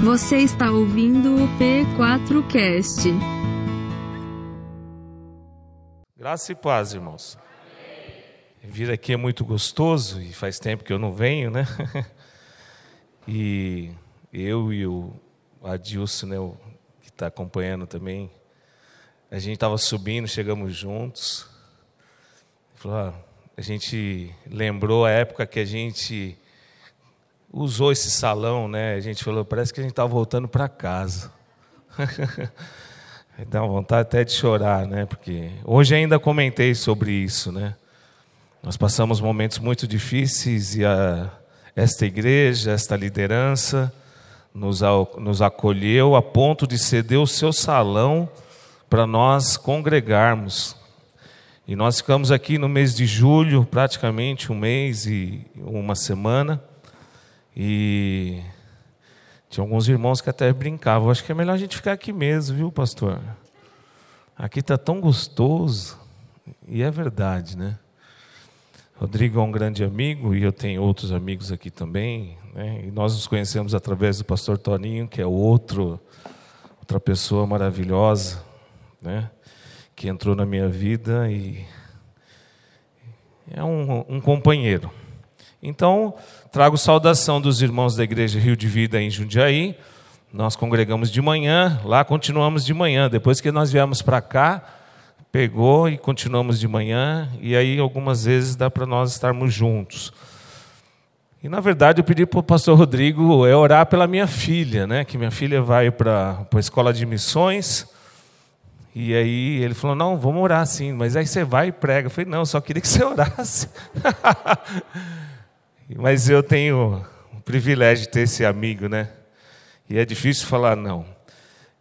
Você está ouvindo o P4Cast. Graça e paz, irmãos. Vir aqui é muito gostoso e faz tempo que eu não venho, né? E eu e o Adilson, né, que está acompanhando também, a gente estava subindo, chegamos juntos. Falou, ah, a gente lembrou a época que a gente usou esse salão, né? A gente falou, parece que a gente está voltando para casa. Dá vontade até de chorar, né? Porque hoje ainda comentei sobre isso, né? Nós passamos momentos muito difíceis e a, esta igreja, esta liderança nos, nos acolheu a ponto de ceder o seu salão para nós congregarmos. E nós ficamos aqui no mês de julho, praticamente um mês e uma semana. E tinha alguns irmãos que até brincavam. Acho que é melhor a gente ficar aqui mesmo, viu, pastor? Aqui está tão gostoso. E é verdade, né? Rodrigo é um grande amigo e eu tenho outros amigos aqui também. Né? E nós nos conhecemos através do pastor Toninho, que é outro, outra pessoa maravilhosa, né? que entrou na minha vida e é um, um companheiro. Então, trago saudação dos irmãos da Igreja Rio de Vida em Jundiaí. Nós congregamos de manhã, lá continuamos de manhã. Depois que nós viemos para cá, pegou e continuamos de manhã, e aí algumas vezes dá para nós estarmos juntos. E na verdade eu pedi para o pastor Rodrigo é orar pela minha filha, né? Que minha filha vai para a escola de missões. E aí ele falou: Não, vamos orar sim, mas aí você vai e prega. Eu falei: Não, só queria que você orasse. Mas eu tenho o privilégio de ter esse amigo, né? E é difícil falar não.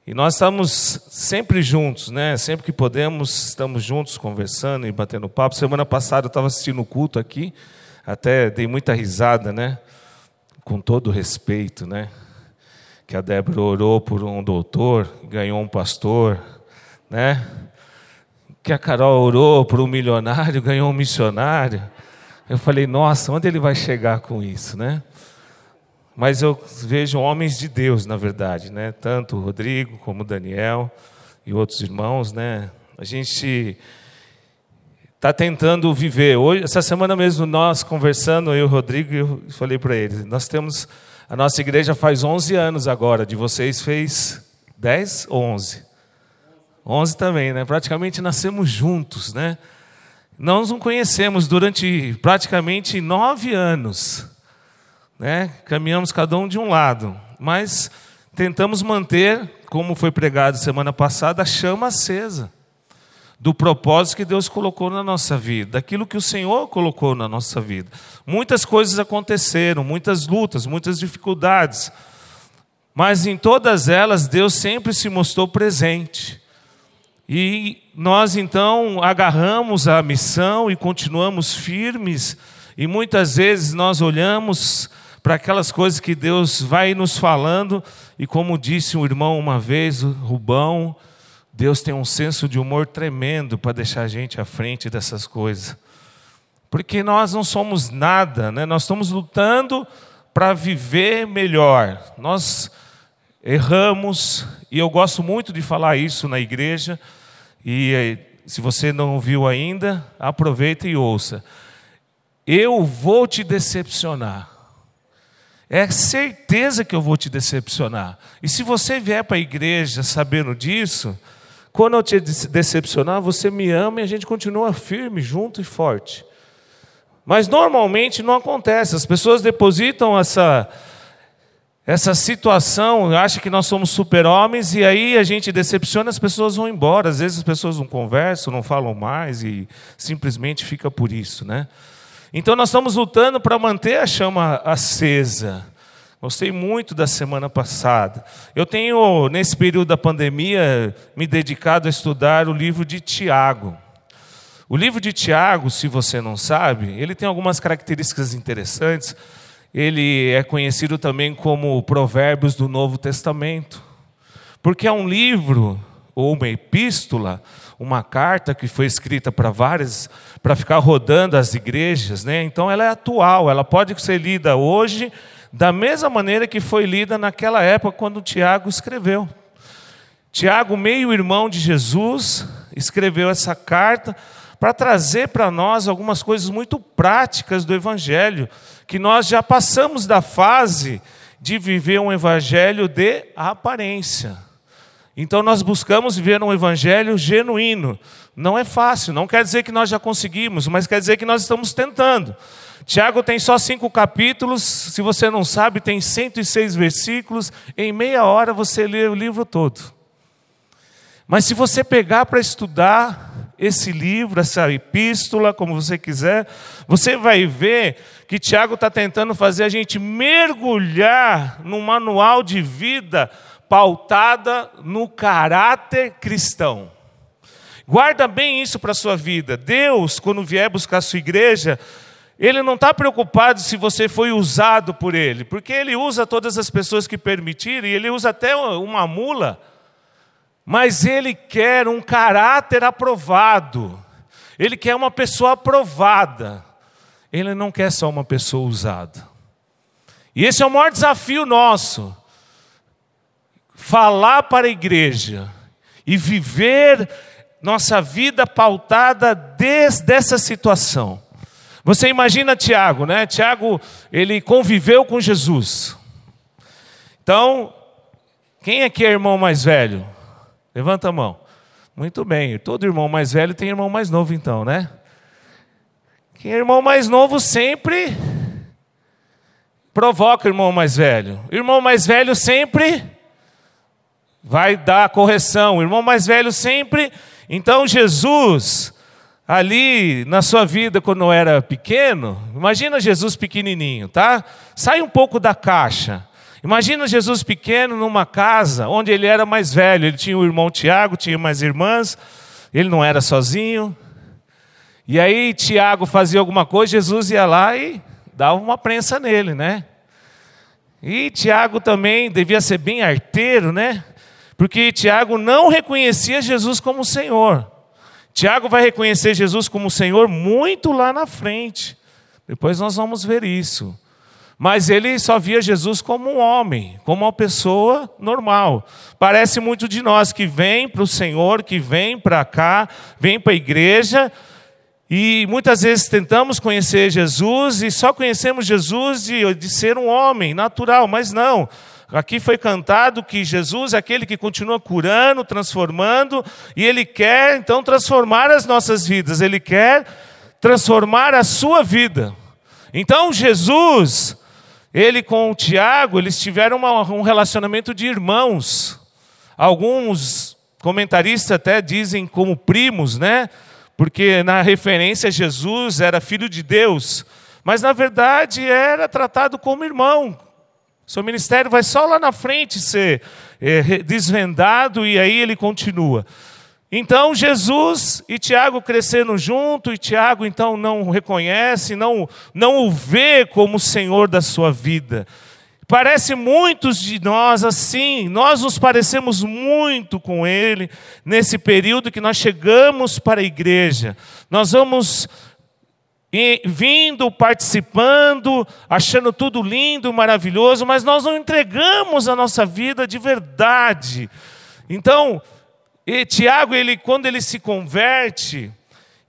E nós estamos sempre juntos, né? Sempre que podemos, estamos juntos conversando e batendo papo. Semana passada eu estava assistindo o culto aqui, até dei muita risada, né? Com todo respeito, né? Que a Débora orou por um doutor, ganhou um pastor, né? Que a Carol orou por um milionário, ganhou um missionário. Eu falei, nossa, onde ele vai chegar com isso, né? Mas eu vejo homens de Deus, na verdade, né? Tanto o Rodrigo como o Daniel e outros irmãos, né? A gente está tentando viver. Hoje, essa semana mesmo, nós conversando, eu e o Rodrigo, eu falei para eles, nós temos, a nossa igreja faz 11 anos agora, de vocês fez 10 ou 11? 11 também, né? Praticamente nascemos juntos, né? Nós nos conhecemos durante praticamente nove anos. Né? Caminhamos cada um de um lado, mas tentamos manter, como foi pregado semana passada, a chama acesa do propósito que Deus colocou na nossa vida, daquilo que o Senhor colocou na nossa vida. Muitas coisas aconteceram, muitas lutas, muitas dificuldades, mas em todas elas Deus sempre se mostrou presente. E nós então agarramos a missão e continuamos firmes, e muitas vezes nós olhamos para aquelas coisas que Deus vai nos falando, e como disse um irmão uma vez, Rubão, Deus tem um senso de humor tremendo para deixar a gente à frente dessas coisas. Porque nós não somos nada, né? nós estamos lutando para viver melhor. Nós erramos, e eu gosto muito de falar isso na igreja, e eh, se você não ouviu ainda, aproveita e ouça. Eu vou te decepcionar. É certeza que eu vou te decepcionar. E se você vier para a igreja sabendo disso, quando eu te decepcionar, você me ama e a gente continua firme, junto e forte. Mas normalmente não acontece. As pessoas depositam essa essa situação, acha que nós somos super-homens e aí a gente decepciona, as pessoas vão embora. Às vezes as pessoas não conversam, não falam mais e simplesmente fica por isso, né? Então nós estamos lutando para manter a chama acesa. Gostei muito da semana passada. Eu tenho, nesse período da pandemia, me dedicado a estudar o livro de Tiago. O livro de Tiago, se você não sabe, ele tem algumas características interessantes ele é conhecido também como Provérbios do Novo Testamento, porque é um livro ou uma epístola, uma carta que foi escrita para várias, para ficar rodando as igrejas, né? Então ela é atual, ela pode ser lida hoje, da mesma maneira que foi lida naquela época quando Tiago escreveu. Tiago, meio-irmão de Jesus, escreveu essa carta para trazer para nós algumas coisas muito práticas do Evangelho, que nós já passamos da fase de viver um Evangelho de aparência. Então nós buscamos viver um Evangelho genuíno. Não é fácil, não quer dizer que nós já conseguimos, mas quer dizer que nós estamos tentando. Tiago tem só cinco capítulos, se você não sabe, tem 106 versículos, em meia hora você lê o livro todo. Mas se você pegar para estudar esse livro, essa epístola, como você quiser, você vai ver que Tiago está tentando fazer a gente mergulhar num manual de vida pautada no caráter cristão. Guarda bem isso para a sua vida. Deus, quando vier buscar a sua igreja, ele não está preocupado se você foi usado por ele, porque ele usa todas as pessoas que permitirem, ele usa até uma mula mas ele quer um caráter aprovado. Ele quer uma pessoa aprovada. Ele não quer só uma pessoa usada. E esse é o maior desafio nosso. Falar para a igreja e viver nossa vida pautada desde dessa situação. Você imagina Tiago, né? Tiago, ele conviveu com Jesus. Então, quem aqui é irmão mais velho? Levanta a mão. Muito bem. Todo irmão mais velho tem irmão mais novo, então, né? Quem é irmão mais novo sempre provoca o irmão mais velho. O irmão mais velho sempre vai dar correção. O irmão mais velho sempre. Então, Jesus, ali na sua vida, quando era pequeno, imagina Jesus pequenininho, tá? Sai um pouco da caixa. Imagina Jesus pequeno numa casa onde ele era mais velho. Ele tinha o irmão Tiago, tinha mais irmãs, ele não era sozinho. E aí Tiago fazia alguma coisa, Jesus ia lá e dava uma prensa nele, né? E Tiago também devia ser bem arteiro, né? Porque Tiago não reconhecia Jesus como Senhor. Tiago vai reconhecer Jesus como Senhor muito lá na frente. Depois nós vamos ver isso. Mas ele só via Jesus como um homem, como uma pessoa normal. Parece muito de nós que vem para o Senhor, que vem para cá, vem para a igreja, e muitas vezes tentamos conhecer Jesus e só conhecemos Jesus de, de ser um homem natural, mas não. Aqui foi cantado que Jesus é aquele que continua curando, transformando, e Ele quer então transformar as nossas vidas, Ele quer transformar a sua vida. Então Jesus ele com o Tiago, eles tiveram uma, um relacionamento de irmãos. Alguns comentaristas até dizem como primos, né? Porque na referência Jesus era filho de Deus, mas na verdade era tratado como irmão. Seu ministério vai só lá na frente ser é, desvendado e aí ele continua. Então Jesus e Tiago crescendo junto, e Tiago então não reconhece, não, não o vê como Senhor da sua vida. Parece muitos de nós assim, nós nos parecemos muito com Ele nesse período que nós chegamos para a igreja. Nós vamos vindo, participando, achando tudo lindo, maravilhoso, mas nós não entregamos a nossa vida de verdade. Então, e Tiago, ele, quando ele se converte,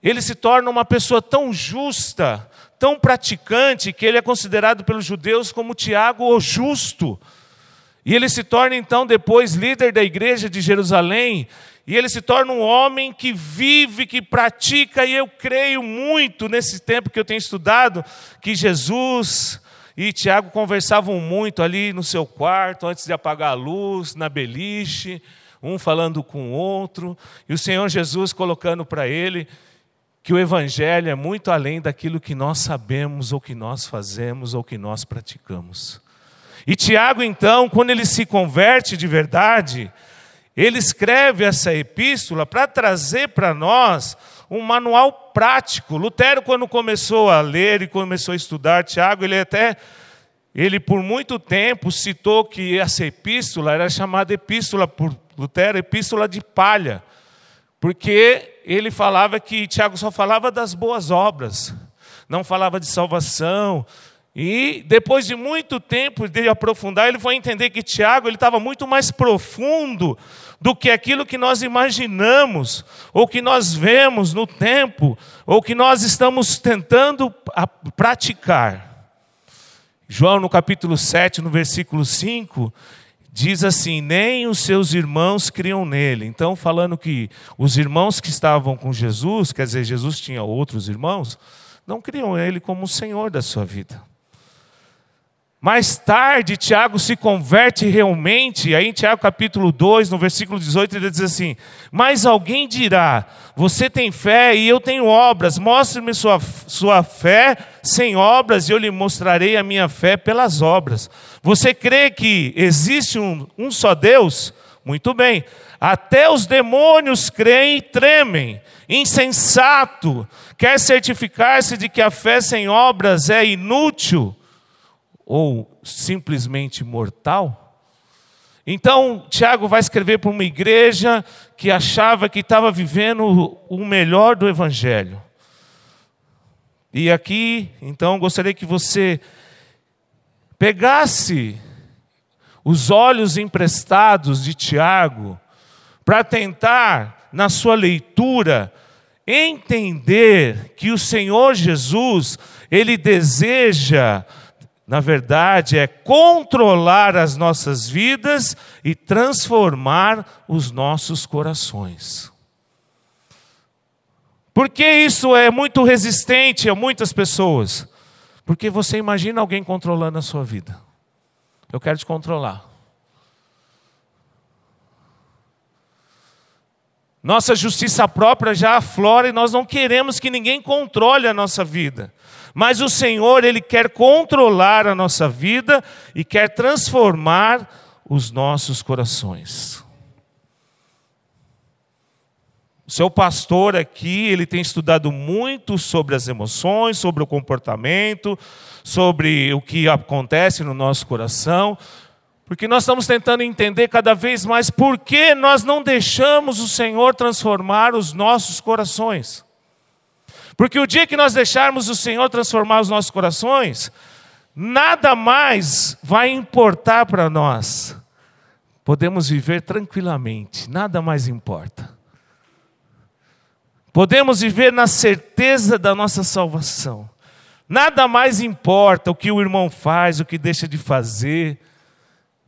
ele se torna uma pessoa tão justa, tão praticante, que ele é considerado pelos judeus como Tiago o justo. E ele se torna então depois líder da igreja de Jerusalém, e ele se torna um homem que vive, que pratica, e eu creio muito nesse tempo que eu tenho estudado, que Jesus e Tiago conversavam muito ali no seu quarto, antes de apagar a luz, na beliche um falando com o outro, e o Senhor Jesus colocando para ele que o Evangelho é muito além daquilo que nós sabemos, ou que nós fazemos, ou que nós praticamos. E Tiago, então, quando ele se converte de verdade, ele escreve essa epístola para trazer para nós um manual prático. Lutero, quando começou a ler e começou a estudar Tiago, ele até ele por muito tempo citou que essa epístola era chamada epístola por Lutero, epístola de palha, porque ele falava que Tiago só falava das boas obras, não falava de salvação, E depois de muito tempo de aprofundar, ele foi entender que Tiago ele estava muito mais profundo do que aquilo que nós imaginamos, ou que nós vemos no tempo, ou que nós estamos tentando praticar. João, no capítulo 7, no versículo 5, diz assim: Nem os seus irmãos criam nele. Então, falando que os irmãos que estavam com Jesus, quer dizer, Jesus tinha outros irmãos, não criam ele como o Senhor da sua vida. Mais tarde, Tiago se converte realmente, aí em Tiago capítulo 2, no versículo 18, ele diz assim: Mas alguém dirá: Você tem fé e eu tenho obras, mostre-me sua, sua fé sem obras e eu lhe mostrarei a minha fé pelas obras. Você crê que existe um, um só Deus? Muito bem, até os demônios creem e tremem. Insensato, quer certificar-se de que a fé sem obras é inútil? ou simplesmente mortal? Então, Tiago vai escrever para uma igreja que achava que estava vivendo o melhor do Evangelho. E aqui, então, gostaria que você pegasse os olhos emprestados de Tiago para tentar, na sua leitura, entender que o Senhor Jesus, ele deseja na verdade, é controlar as nossas vidas e transformar os nossos corações. Por que isso é muito resistente a muitas pessoas? Porque você imagina alguém controlando a sua vida. Eu quero te controlar. Nossa justiça própria já aflora e nós não queremos que ninguém controle a nossa vida. Mas o Senhor, Ele quer controlar a nossa vida e quer transformar os nossos corações. O seu pastor aqui, ele tem estudado muito sobre as emoções, sobre o comportamento, sobre o que acontece no nosso coração, porque nós estamos tentando entender cada vez mais por que nós não deixamos o Senhor transformar os nossos corações. Porque o dia que nós deixarmos o Senhor transformar os nossos corações, nada mais vai importar para nós. Podemos viver tranquilamente, nada mais importa. Podemos viver na certeza da nossa salvação. Nada mais importa o que o irmão faz, o que deixa de fazer.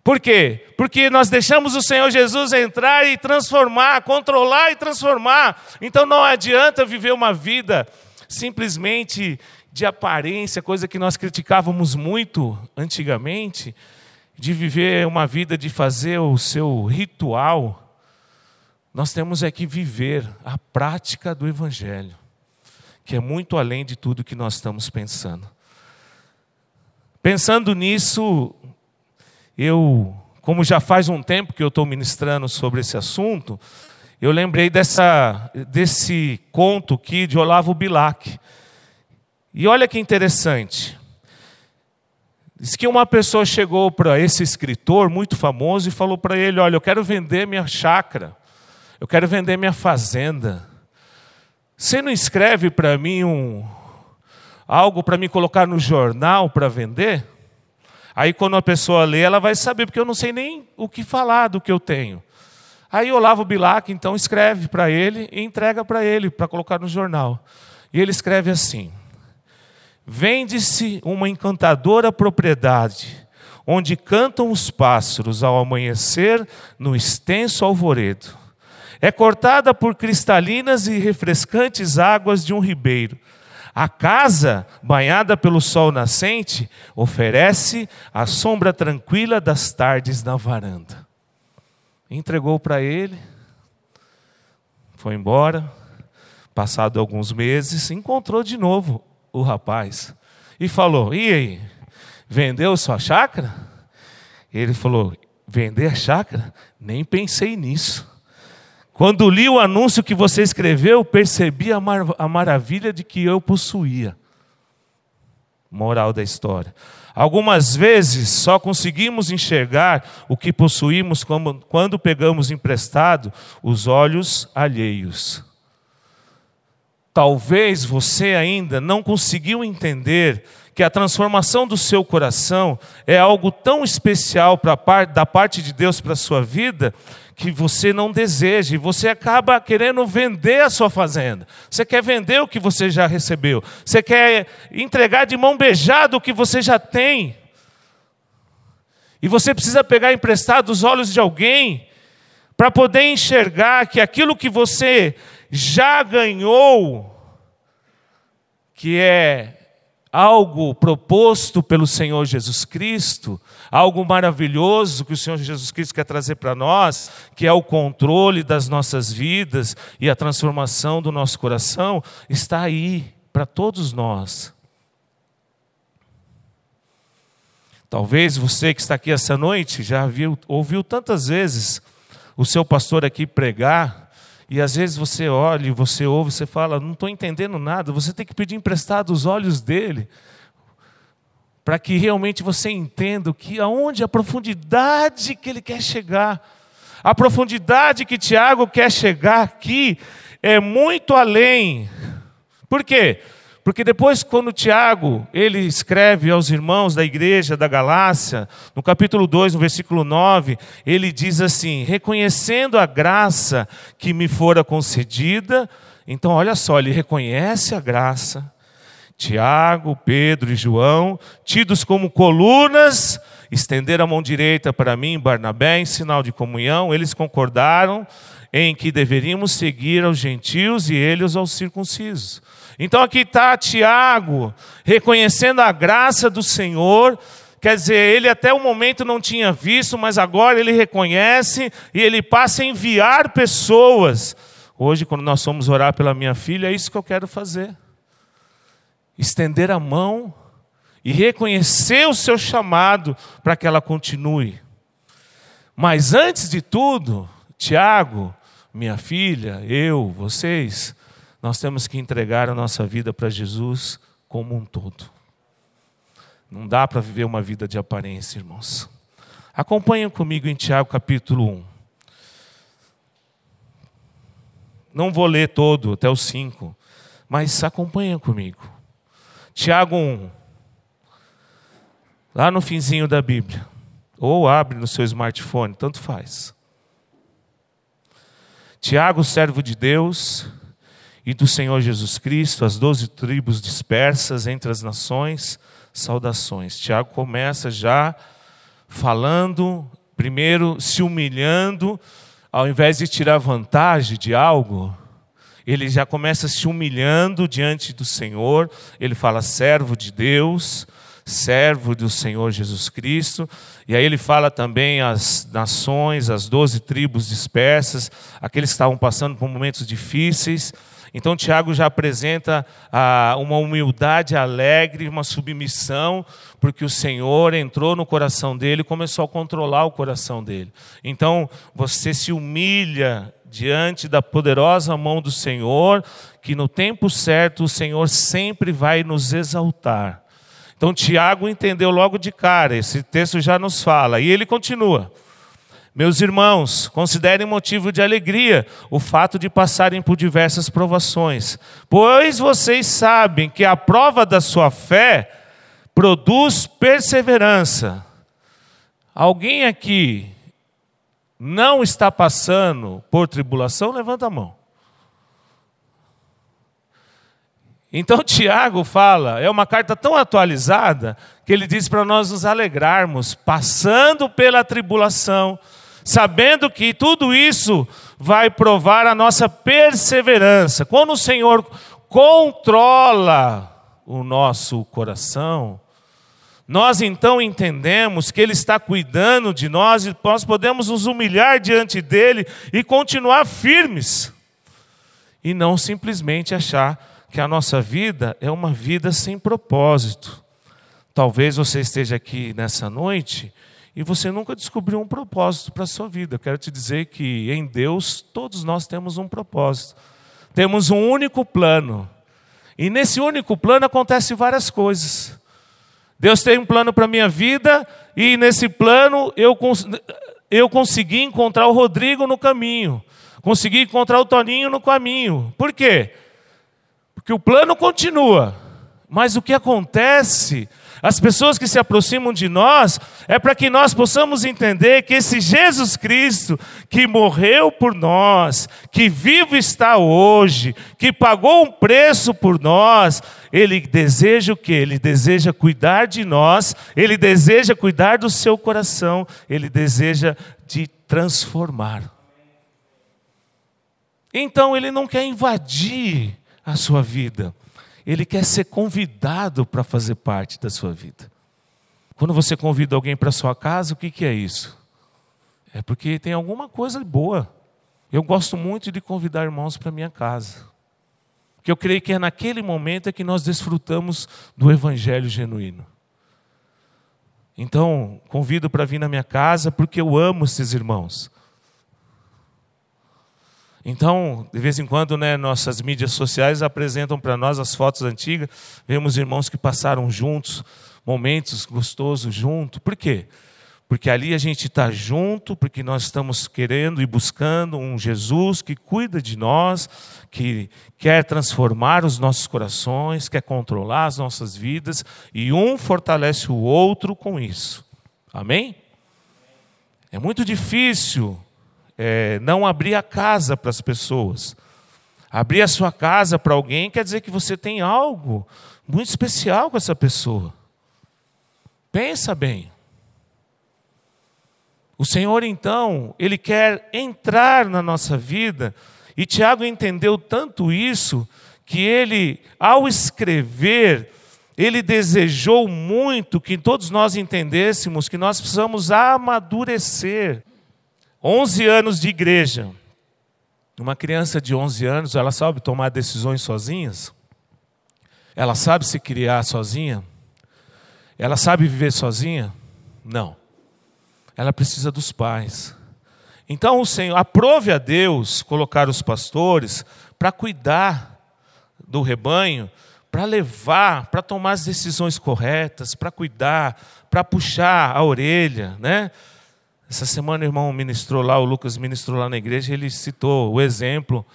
Por quê? Porque nós deixamos o Senhor Jesus entrar e transformar, controlar e transformar. Então não adianta viver uma vida simplesmente de aparência, coisa que nós criticávamos muito antigamente, de viver uma vida de fazer o seu ritual. Nós temos é que viver a prática do Evangelho, que é muito além de tudo que nós estamos pensando. Pensando nisso, eu, como já faz um tempo que eu estou ministrando sobre esse assunto, eu lembrei dessa, desse conto aqui de Olavo Bilac. E olha que interessante. Diz que uma pessoa chegou para esse escritor muito famoso e falou para ele: Olha, eu quero vender minha chácara, eu quero vender minha fazenda. Você não escreve para mim um, algo para me colocar no jornal para vender? Aí quando a pessoa lê, ela vai saber, porque eu não sei nem o que falar do que eu tenho. Aí Olavo Bilac então escreve para ele e entrega para ele para colocar no jornal. E ele escreve assim: Vende-se uma encantadora propriedade, onde cantam os pássaros ao amanhecer no extenso alvoredo. É cortada por cristalinas e refrescantes águas de um ribeiro a casa, banhada pelo sol nascente, oferece a sombra tranquila das tardes na varanda. Entregou para ele, foi embora. Passado alguns meses, encontrou de novo o rapaz e falou: E aí, vendeu sua chácara? Ele falou: Vender a chácara? Nem pensei nisso. Quando li o anúncio que você escreveu, percebi a, mar a maravilha de que eu possuía. Moral da história. Algumas vezes só conseguimos enxergar o que possuímos quando pegamos emprestado os olhos alheios. Talvez você ainda não conseguiu entender que a transformação do seu coração é algo tão especial para da parte de Deus para a sua vida, que você não deseja, e você acaba querendo vender a sua fazenda. Você quer vender o que você já recebeu, você quer entregar de mão beijada o que você já tem. E você precisa pegar emprestado os olhos de alguém para poder enxergar que aquilo que você já ganhou, que é algo proposto pelo Senhor Jesus Cristo, algo maravilhoso que o Senhor Jesus Cristo quer trazer para nós, que é o controle das nossas vidas e a transformação do nosso coração, está aí para todos nós. Talvez você que está aqui essa noite já viu, ouviu tantas vezes o seu pastor aqui pregar, e às vezes você olha, você ouve, você fala, não estou entendendo nada. Você tem que pedir emprestado os olhos dele, para que realmente você entenda que aonde a profundidade que ele quer chegar, a profundidade que Tiago quer chegar aqui é muito além. Por quê? Porque depois, quando Tiago, ele escreve aos irmãos da igreja da Galácia, no capítulo 2, no versículo 9, ele diz assim: reconhecendo a graça que me fora concedida, então olha só, ele reconhece a graça. Tiago, Pedro e João, tidos como colunas, estenderam a mão direita para mim, Barnabé, em sinal de comunhão, eles concordaram em que deveríamos seguir aos gentios e eles aos circuncisos. Então aqui está Tiago, reconhecendo a graça do Senhor, quer dizer, ele até o momento não tinha visto, mas agora ele reconhece e ele passa a enviar pessoas. Hoje, quando nós fomos orar pela minha filha, é isso que eu quero fazer. Estender a mão e reconhecer o seu chamado para que ela continue. Mas antes de tudo, Tiago, minha filha, eu, vocês, nós temos que entregar a nossa vida para Jesus como um todo. Não dá para viver uma vida de aparência, irmãos. Acompanhem comigo em Tiago capítulo 1. Não vou ler todo, até o 5, mas acompanhem comigo. Tiago 1. Lá no finzinho da Bíblia. Ou abre no seu smartphone, tanto faz. Tiago, servo de Deus, e do Senhor Jesus Cristo, as doze tribos dispersas entre as nações, saudações. Tiago começa já falando, primeiro se humilhando, ao invés de tirar vantagem de algo, ele já começa se humilhando diante do Senhor, ele fala servo de Deus, servo do Senhor Jesus Cristo, e aí ele fala também as nações, as doze tribos dispersas, aqueles que estavam passando por momentos difíceis, então, Tiago já apresenta ah, uma humildade alegre, uma submissão, porque o Senhor entrou no coração dele e começou a controlar o coração dele. Então, você se humilha diante da poderosa mão do Senhor, que no tempo certo o Senhor sempre vai nos exaltar. Então, Tiago entendeu logo de cara, esse texto já nos fala, e ele continua. Meus irmãos, considerem motivo de alegria o fato de passarem por diversas provações, pois vocês sabem que a prova da sua fé produz perseverança. Alguém aqui não está passando por tribulação? Levanta a mão. Então Tiago fala, é uma carta tão atualizada, que ele diz para nós nos alegrarmos, passando pela tribulação sabendo que tudo isso vai provar a nossa perseverança. Quando o Senhor controla o nosso coração, nós então entendemos que Ele está cuidando de nós e nós podemos nos humilhar diante dEle e continuar firmes, e não simplesmente achar que a nossa vida é uma vida sem propósito. Talvez você esteja aqui nessa noite e você nunca descobriu um propósito para a sua vida. Eu quero te dizer que em Deus todos nós temos um propósito. Temos um único plano. E nesse único plano acontecem várias coisas. Deus tem um plano para a minha vida e nesse plano eu, cons eu consegui encontrar o Rodrigo no caminho. Consegui encontrar o Toninho no caminho. Por quê? Porque o plano continua, Mas o que acontece as pessoas que se aproximam de nós, é para que nós possamos entender que esse Jesus Cristo, que morreu por nós, que vivo está hoje, que pagou um preço por nós, ele deseja o que? Ele deseja cuidar de nós, ele deseja cuidar do seu coração, ele deseja de transformar. Então ele não quer invadir a sua vida. Ele quer ser convidado para fazer parte da sua vida. Quando você convida alguém para sua casa, o que, que é isso? É porque tem alguma coisa boa. Eu gosto muito de convidar irmãos para minha casa. Porque eu creio que é naquele momento é que nós desfrutamos do evangelho genuíno. Então, convido para vir na minha casa porque eu amo esses irmãos. Então, de vez em quando, né, nossas mídias sociais apresentam para nós as fotos antigas, vemos irmãos que passaram juntos, momentos gostosos juntos. Por quê? Porque ali a gente está junto, porque nós estamos querendo e buscando um Jesus que cuida de nós, que quer transformar os nossos corações, quer controlar as nossas vidas, e um fortalece o outro com isso. Amém? É muito difícil é, não abrir a casa para as pessoas. Abrir a sua casa para alguém quer dizer que você tem algo muito especial com essa pessoa. Pensa bem. O Senhor, então, Ele quer entrar na nossa vida, e Tiago entendeu tanto isso, que ele, ao escrever, ele desejou muito que todos nós entendêssemos que nós precisamos amadurecer. 11 anos de igreja. Uma criança de 11 anos, ela sabe tomar decisões sozinhas? Ela sabe se criar sozinha? Ela sabe viver sozinha? Não. Ela precisa dos pais. Então o Senhor, aprove a Deus colocar os pastores para cuidar do rebanho, para levar, para tomar as decisões corretas, para cuidar, para puxar a orelha, né? Essa semana o irmão ministrou lá, o Lucas ministrou lá na igreja, ele citou o exemplo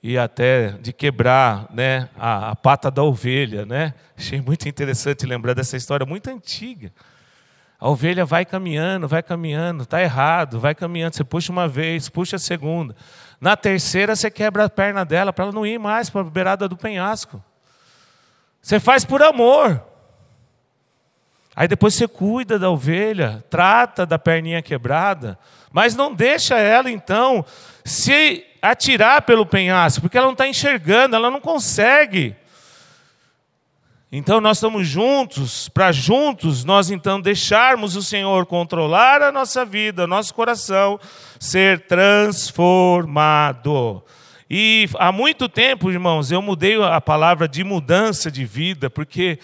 e até de quebrar né, a, a, pata da ovelha. Né? Achei muito interessante lembrar dessa história muito antiga. A ovelha vai caminhando, vai caminhando, está errado, vai caminhando. Você puxa uma vez, puxa a segunda. Na terceira, você quebra a perna dela para ela não ir mais para a beirada do penhasco. Você faz por amor. Aí depois você cuida da ovelha, trata da perninha quebrada, mas não deixa ela então se atirar pelo penhasco, porque ela não está enxergando, ela não consegue. Então nós estamos juntos, para juntos nós então deixarmos o Senhor controlar a nossa vida, nosso coração, ser transformado. E há muito tempo, irmãos, eu mudei a palavra de mudança de vida, porque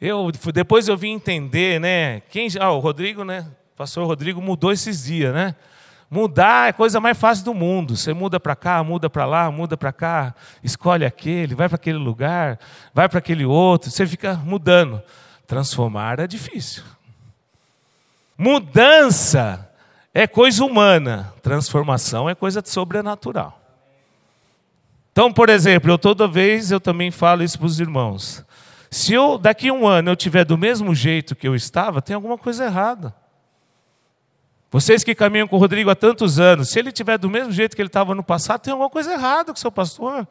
eu, depois eu vim entender, né? Quem, ah, o Rodrigo, né? Pastor Rodrigo mudou esses dias, né? Mudar é a coisa mais fácil do mundo. Você muda para cá, muda para lá, muda para cá, escolhe aquele, vai para aquele lugar, vai para aquele outro, você fica mudando. Transformar é difícil. Mudança é coisa humana, transformação é coisa sobrenatural. Então, por exemplo, eu toda vez eu também falo isso para os irmãos. Se eu daqui a um ano eu tiver do mesmo jeito que eu estava, tem alguma coisa errada. Vocês que caminham com o Rodrigo há tantos anos, se ele tiver do mesmo jeito que ele estava no passado, tem alguma coisa errada com seu pastor.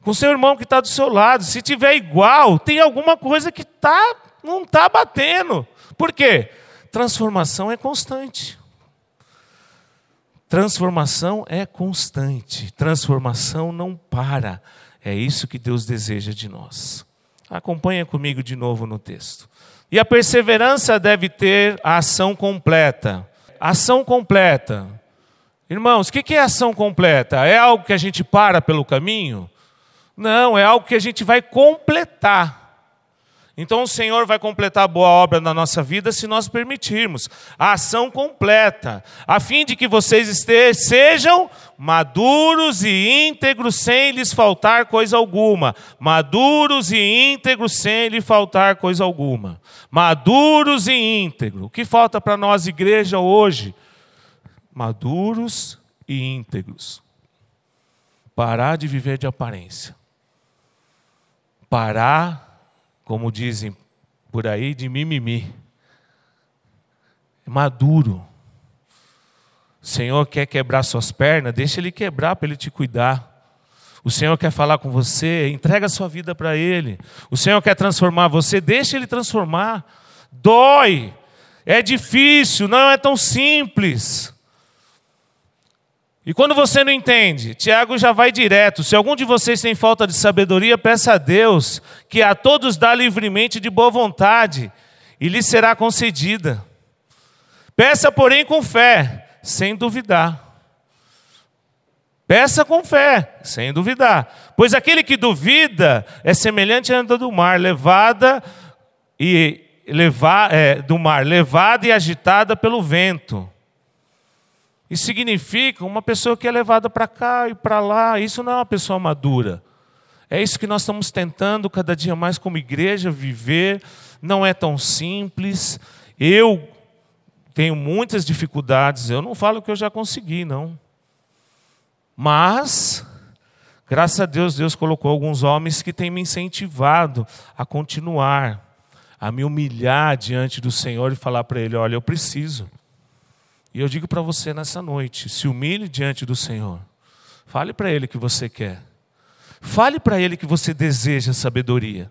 Com seu irmão que está do seu lado. Se tiver igual, tem alguma coisa que tá, não está batendo. Por quê? Transformação é constante. Transformação é constante. Transformação não para. É isso que Deus deseja de nós. Acompanha comigo de novo no texto. E a perseverança deve ter a ação completa. Ação completa. Irmãos, o que é ação completa? É algo que a gente para pelo caminho? Não, é algo que a gente vai completar. Então o Senhor vai completar a boa obra na nossa vida se nós permitirmos a ação completa, a fim de que vocês sejam maduros e íntegros sem lhes faltar coisa alguma. Maduros e íntegros sem lhe faltar coisa alguma. Maduros e íntegros. O que falta para nós, igreja, hoje? Maduros e íntegros. Parar de viver de aparência. Parar como dizem por aí, de mimimi. Maduro. O Senhor quer quebrar suas pernas, deixa Ele quebrar para Ele te cuidar. O Senhor quer falar com você, entrega sua vida para Ele. O Senhor quer transformar você, deixa Ele transformar. Dói, é difícil, não é tão simples. E quando você não entende, Tiago já vai direto. Se algum de vocês tem falta de sabedoria, peça a Deus, que a todos dá livremente de boa vontade, e lhe será concedida. Peça, porém, com fé, sem duvidar. Peça com fé, sem duvidar. Pois aquele que duvida é semelhante à onda do mar, levada e leva, é, do mar, levada e agitada pelo vento. Isso significa uma pessoa que é levada para cá e para lá. Isso não é uma pessoa madura. É isso que nós estamos tentando cada dia mais como igreja viver. Não é tão simples. Eu tenho muitas dificuldades. Eu não falo que eu já consegui, não. Mas, graças a Deus, Deus colocou alguns homens que têm me incentivado a continuar, a me humilhar diante do Senhor e falar para Ele: olha, eu preciso. E eu digo para você nessa noite: se humilhe diante do Senhor. Fale para Ele que você quer. Fale para Ele que você deseja sabedoria.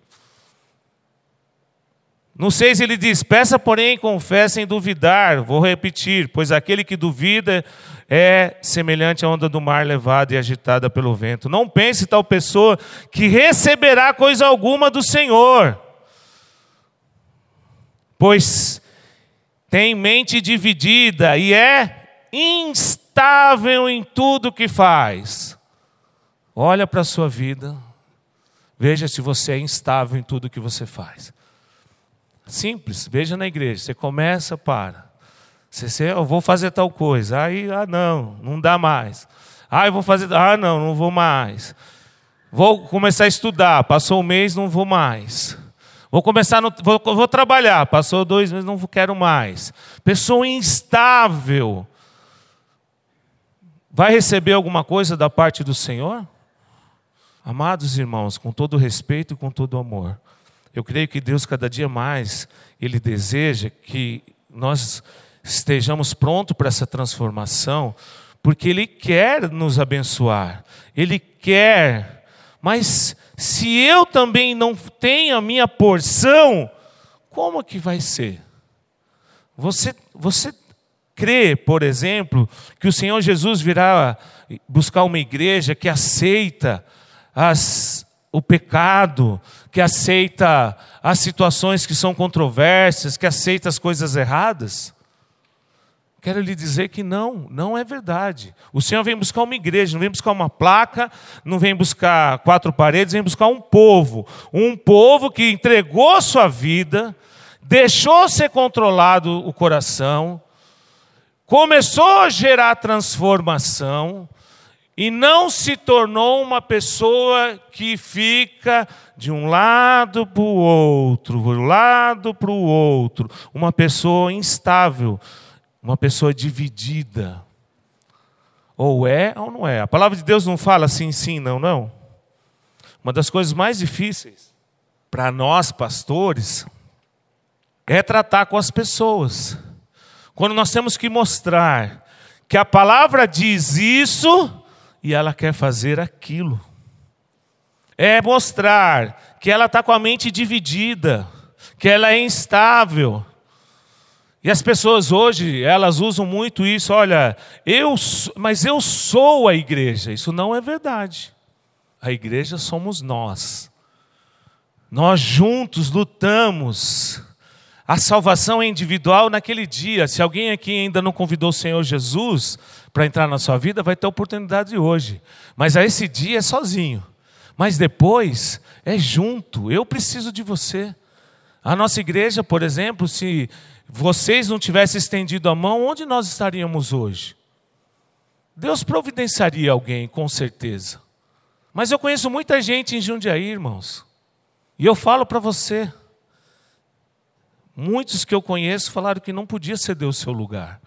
No 6 ele diz: Peça, porém, com fé sem duvidar. Vou repetir: Pois aquele que duvida é semelhante à onda do mar levada e agitada pelo vento. Não pense tal pessoa que receberá coisa alguma do Senhor, pois tem mente dividida e é instável em tudo que faz. Olha para a sua vida, veja se você é instável em tudo que você faz. Simples, veja na igreja. Você começa, para. Você, eu vou fazer tal coisa. Aí, ah, não, não dá mais. Ah, eu vou fazer. Ah, não, não vou mais. Vou começar a estudar. Passou um mês, não vou mais. Vou começar, no, vou, vou trabalhar. Passou dois meses, não quero mais. Pessoa instável. Vai receber alguma coisa da parte do Senhor? Amados irmãos, com todo respeito e com todo amor, eu creio que Deus, cada dia mais, Ele deseja que nós estejamos prontos para essa transformação, porque Ele quer nos abençoar, Ele quer, mas se eu também não tenho a minha porção, como que vai ser? Você, você crê, por exemplo, que o Senhor Jesus virá buscar uma igreja que aceita as, o pecado, que aceita as situações que são controversas, que aceita as coisas erradas? Quero lhe dizer que não, não é verdade. O Senhor vem buscar uma igreja, não vem buscar uma placa, não vem buscar quatro paredes, vem buscar um povo. Um povo que entregou sua vida, deixou ser controlado o coração, começou a gerar transformação, e não se tornou uma pessoa que fica de um lado para o outro, do lado para o outro, uma pessoa instável, uma pessoa dividida. Ou é ou não é. A palavra de Deus não fala assim, sim, não, não. Uma das coisas mais difíceis para nós pastores é tratar com as pessoas. Quando nós temos que mostrar que a palavra diz isso, e ela quer fazer aquilo. É mostrar que ela está com a mente dividida, que ela é instável. E as pessoas hoje, elas usam muito isso, olha, eu, mas eu sou a igreja. Isso não é verdade. A igreja somos nós. Nós juntos lutamos. A salvação é individual naquele dia. Se alguém aqui ainda não convidou o Senhor Jesus, para entrar na sua vida, vai ter oportunidade hoje. Mas a esse dia é sozinho. Mas depois é junto. Eu preciso de você. A nossa igreja, por exemplo, se vocês não tivessem estendido a mão, onde nós estaríamos hoje? Deus providenciaria alguém, com certeza. Mas eu conheço muita gente em Jundiaí, irmãos. E eu falo para você. Muitos que eu conheço falaram que não podia ceder o seu lugar.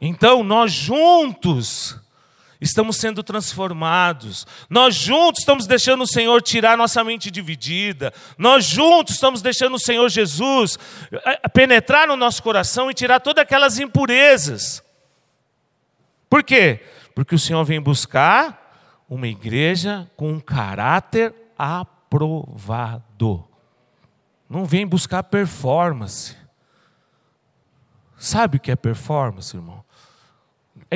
Então, nós juntos, estamos sendo transformados. Nós juntos estamos deixando o Senhor tirar nossa mente dividida. Nós juntos estamos deixando o Senhor Jesus eh, penetrar no nosso coração e tirar todas aquelas impurezas. Por quê? Porque o Senhor vem buscar uma igreja com um caráter aprovado. Não vem buscar performance. Sabe o que é performance, irmão?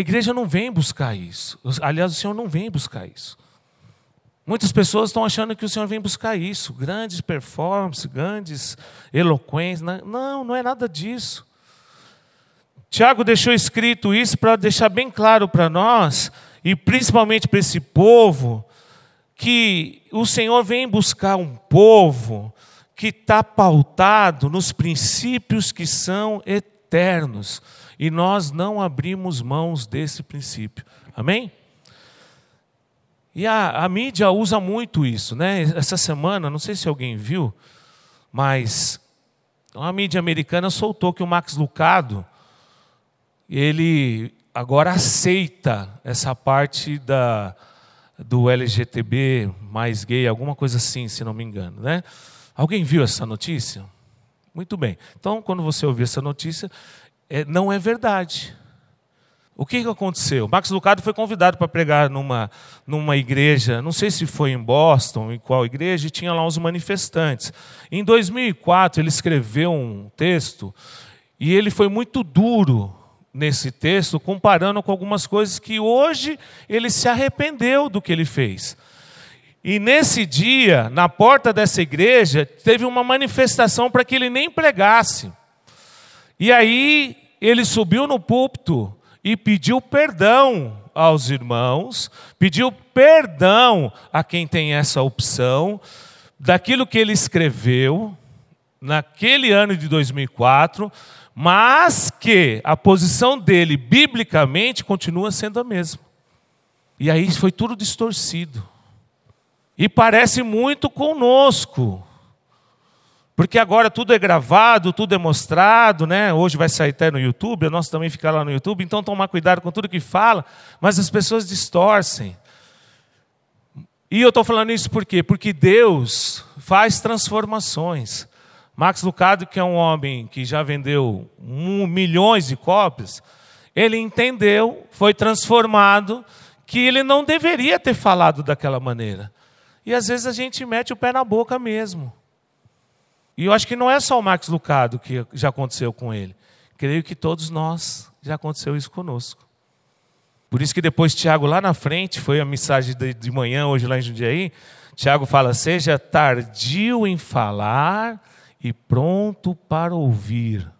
A igreja não vem buscar isso. Aliás, o Senhor não vem buscar isso. Muitas pessoas estão achando que o Senhor vem buscar isso, grandes performances, grandes eloquências. Não, não é nada disso. Tiago deixou escrito isso para deixar bem claro para nós, e principalmente para esse povo, que o Senhor vem buscar um povo que está pautado nos princípios que são eternos e nós não abrimos mãos desse princípio. Amém? E a, a mídia usa muito isso, né? Essa semana, não sei se alguém viu, mas a mídia americana soltou que o Max Lucado, ele agora aceita essa parte da, do LGTB mais gay, alguma coisa assim, se não me engano, né? Alguém viu essa notícia? Muito bem. Então, quando você ouvir essa notícia, é, não é verdade. O que, que aconteceu? Max Lucado foi convidado para pregar numa, numa igreja, não sei se foi em Boston, em qual igreja, e tinha lá uns manifestantes. Em 2004, ele escreveu um texto e ele foi muito duro nesse texto, comparando com algumas coisas que hoje ele se arrependeu do que ele fez. E nesse dia, na porta dessa igreja, teve uma manifestação para que ele nem pregasse. E aí ele subiu no púlpito e pediu perdão aos irmãos, pediu perdão a quem tem essa opção, daquilo que ele escreveu naquele ano de 2004, mas que a posição dele, biblicamente, continua sendo a mesma. E aí foi tudo distorcido. E parece muito conosco. Porque agora tudo é gravado, tudo é mostrado, né? Hoje vai sair até no YouTube, o nosso também fica lá no YouTube, então tomar cuidado com tudo que fala, mas as pessoas distorcem. E eu estou falando isso por quê? Porque Deus faz transformações. Max Lucado, que é um homem que já vendeu milhões de cópias, ele entendeu, foi transformado, que ele não deveria ter falado daquela maneira. E às vezes a gente mete o pé na boca mesmo. E eu acho que não é só o Max Lucado que já aconteceu com ele. Creio que todos nós já aconteceu isso conosco. Por isso que depois Tiago lá na frente, foi a mensagem de manhã hoje lá em Jundiaí, Tiago fala: "Seja tardio em falar e pronto para ouvir".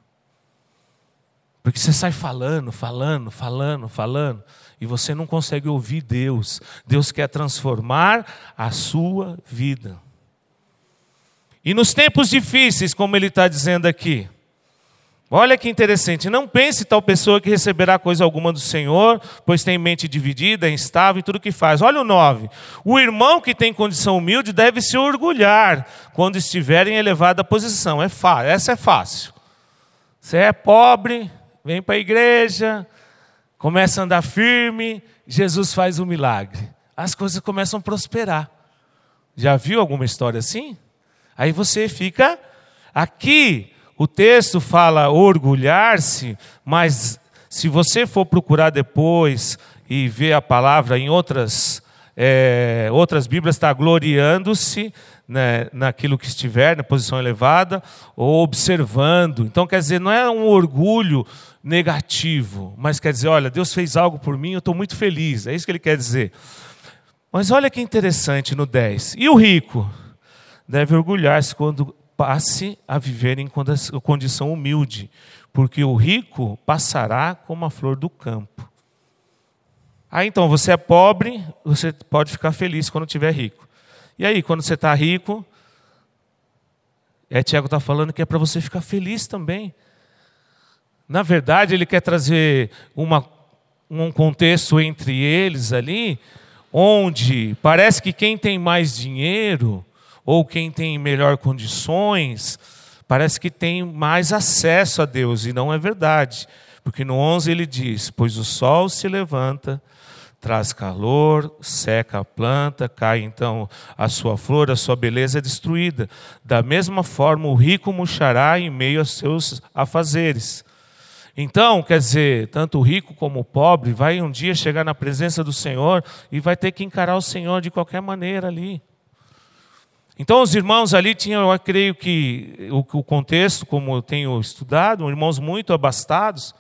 Porque você sai falando, falando, falando, falando, e você não consegue ouvir Deus. Deus quer transformar a sua vida. E nos tempos difíceis, como ele está dizendo aqui, olha que interessante, não pense tal pessoa que receberá coisa alguma do Senhor, pois tem mente dividida, instável em tudo que faz. Olha o 9. O irmão que tem condição humilde deve se orgulhar quando estiver em elevada posição. É fácil, essa é fácil. Você é pobre, vem para a igreja, começa a andar firme, Jesus faz um milagre. As coisas começam a prosperar. Já viu alguma história assim? Aí você fica. Aqui o texto fala orgulhar-se, mas se você for procurar depois e ver a palavra em outras, é, outras Bíblias, está gloriando-se né, naquilo que estiver, na posição elevada, ou observando. Então, quer dizer, não é um orgulho negativo, mas quer dizer, olha, Deus fez algo por mim, eu estou muito feliz. É isso que ele quer dizer. Mas olha que interessante no 10. E o rico? Deve orgulhar-se quando passe a viver em condição humilde, porque o rico passará como a flor do campo. Aí então, você é pobre, você pode ficar feliz quando estiver rico. E aí, quando você está rico, é, Tiago está falando que é para você ficar feliz também. Na verdade, ele quer trazer uma, um contexto entre eles ali, onde parece que quem tem mais dinheiro ou quem tem melhor condições, parece que tem mais acesso a Deus, e não é verdade. Porque no 11 ele diz: Pois o sol se levanta traz calor, seca a planta, cai então a sua flor, a sua beleza é destruída. Da mesma forma, o rico murchará em meio aos seus afazeres. Então, quer dizer, tanto o rico como o pobre vai um dia chegar na presença do Senhor e vai ter que encarar o Senhor de qualquer maneira ali. Então, os irmãos ali tinham, eu creio que o, o contexto, como eu tenho estudado, irmãos muito abastados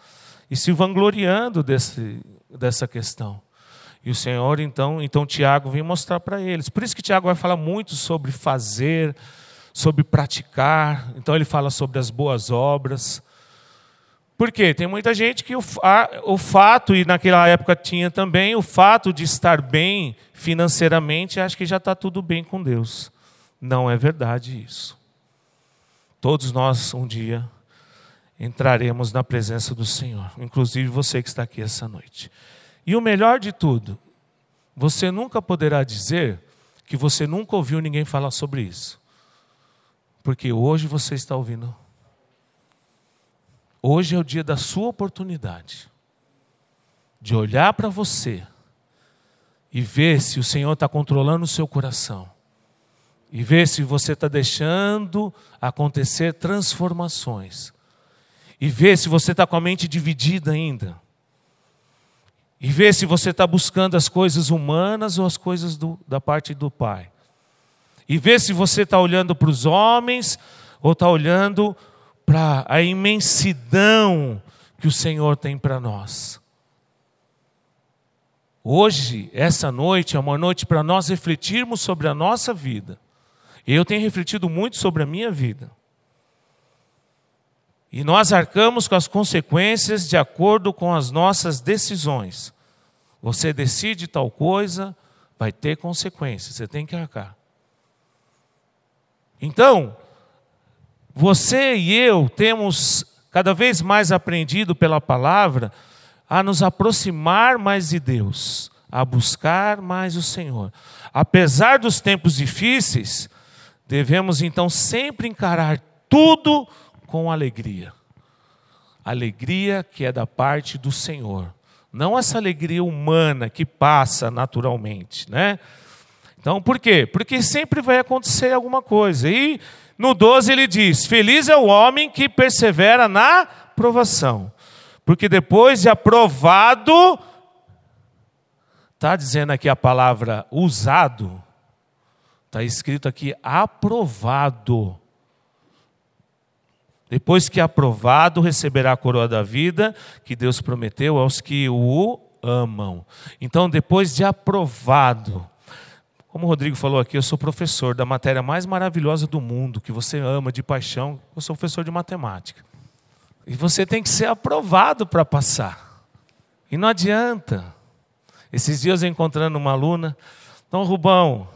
e se vangloriando desse, dessa questão. E o Senhor, então, então Tiago vem mostrar para eles. Por isso que Tiago vai falar muito sobre fazer, sobre praticar. Então, ele fala sobre as boas obras. Por quê? Tem muita gente que o, a, o fato, e naquela época tinha também, o fato de estar bem financeiramente, acha que já está tudo bem com Deus. Não é verdade isso. Todos nós, um dia, entraremos na presença do Senhor, inclusive você que está aqui essa noite. E o melhor de tudo, você nunca poderá dizer que você nunca ouviu ninguém falar sobre isso. Porque hoje você está ouvindo Hoje é o dia da sua oportunidade de olhar para você e ver se o Senhor está controlando o seu coração e ver se você está deixando acontecer transformações e ver se você está com a mente dividida ainda e ver se você está buscando as coisas humanas ou as coisas do, da parte do Pai e ver se você está olhando para os homens ou está olhando para a imensidão que o Senhor tem para nós. Hoje, essa noite, é uma noite para nós refletirmos sobre a nossa vida. Eu tenho refletido muito sobre a minha vida. E nós arcamos com as consequências de acordo com as nossas decisões. Você decide tal coisa, vai ter consequências, você tem que arcar. Então, você e eu temos cada vez mais aprendido pela palavra a nos aproximar mais de Deus, a buscar mais o Senhor. Apesar dos tempos difíceis, devemos então sempre encarar tudo com alegria. Alegria que é da parte do Senhor. Não essa alegria humana que passa naturalmente, né? Então, por quê? Porque sempre vai acontecer alguma coisa. E no 12 ele diz: Feliz é o homem que persevera na provação, porque depois de aprovado, está dizendo aqui a palavra usado, está escrito aqui aprovado. Depois que aprovado, receberá a coroa da vida que Deus prometeu aos que o amam. Então, depois de aprovado, como o Rodrigo falou aqui, eu sou professor da matéria mais maravilhosa do mundo, que você ama de paixão. Eu sou professor de matemática. E você tem que ser aprovado para passar. E não adianta. Esses dias eu encontrando uma aluna, então, Rubão,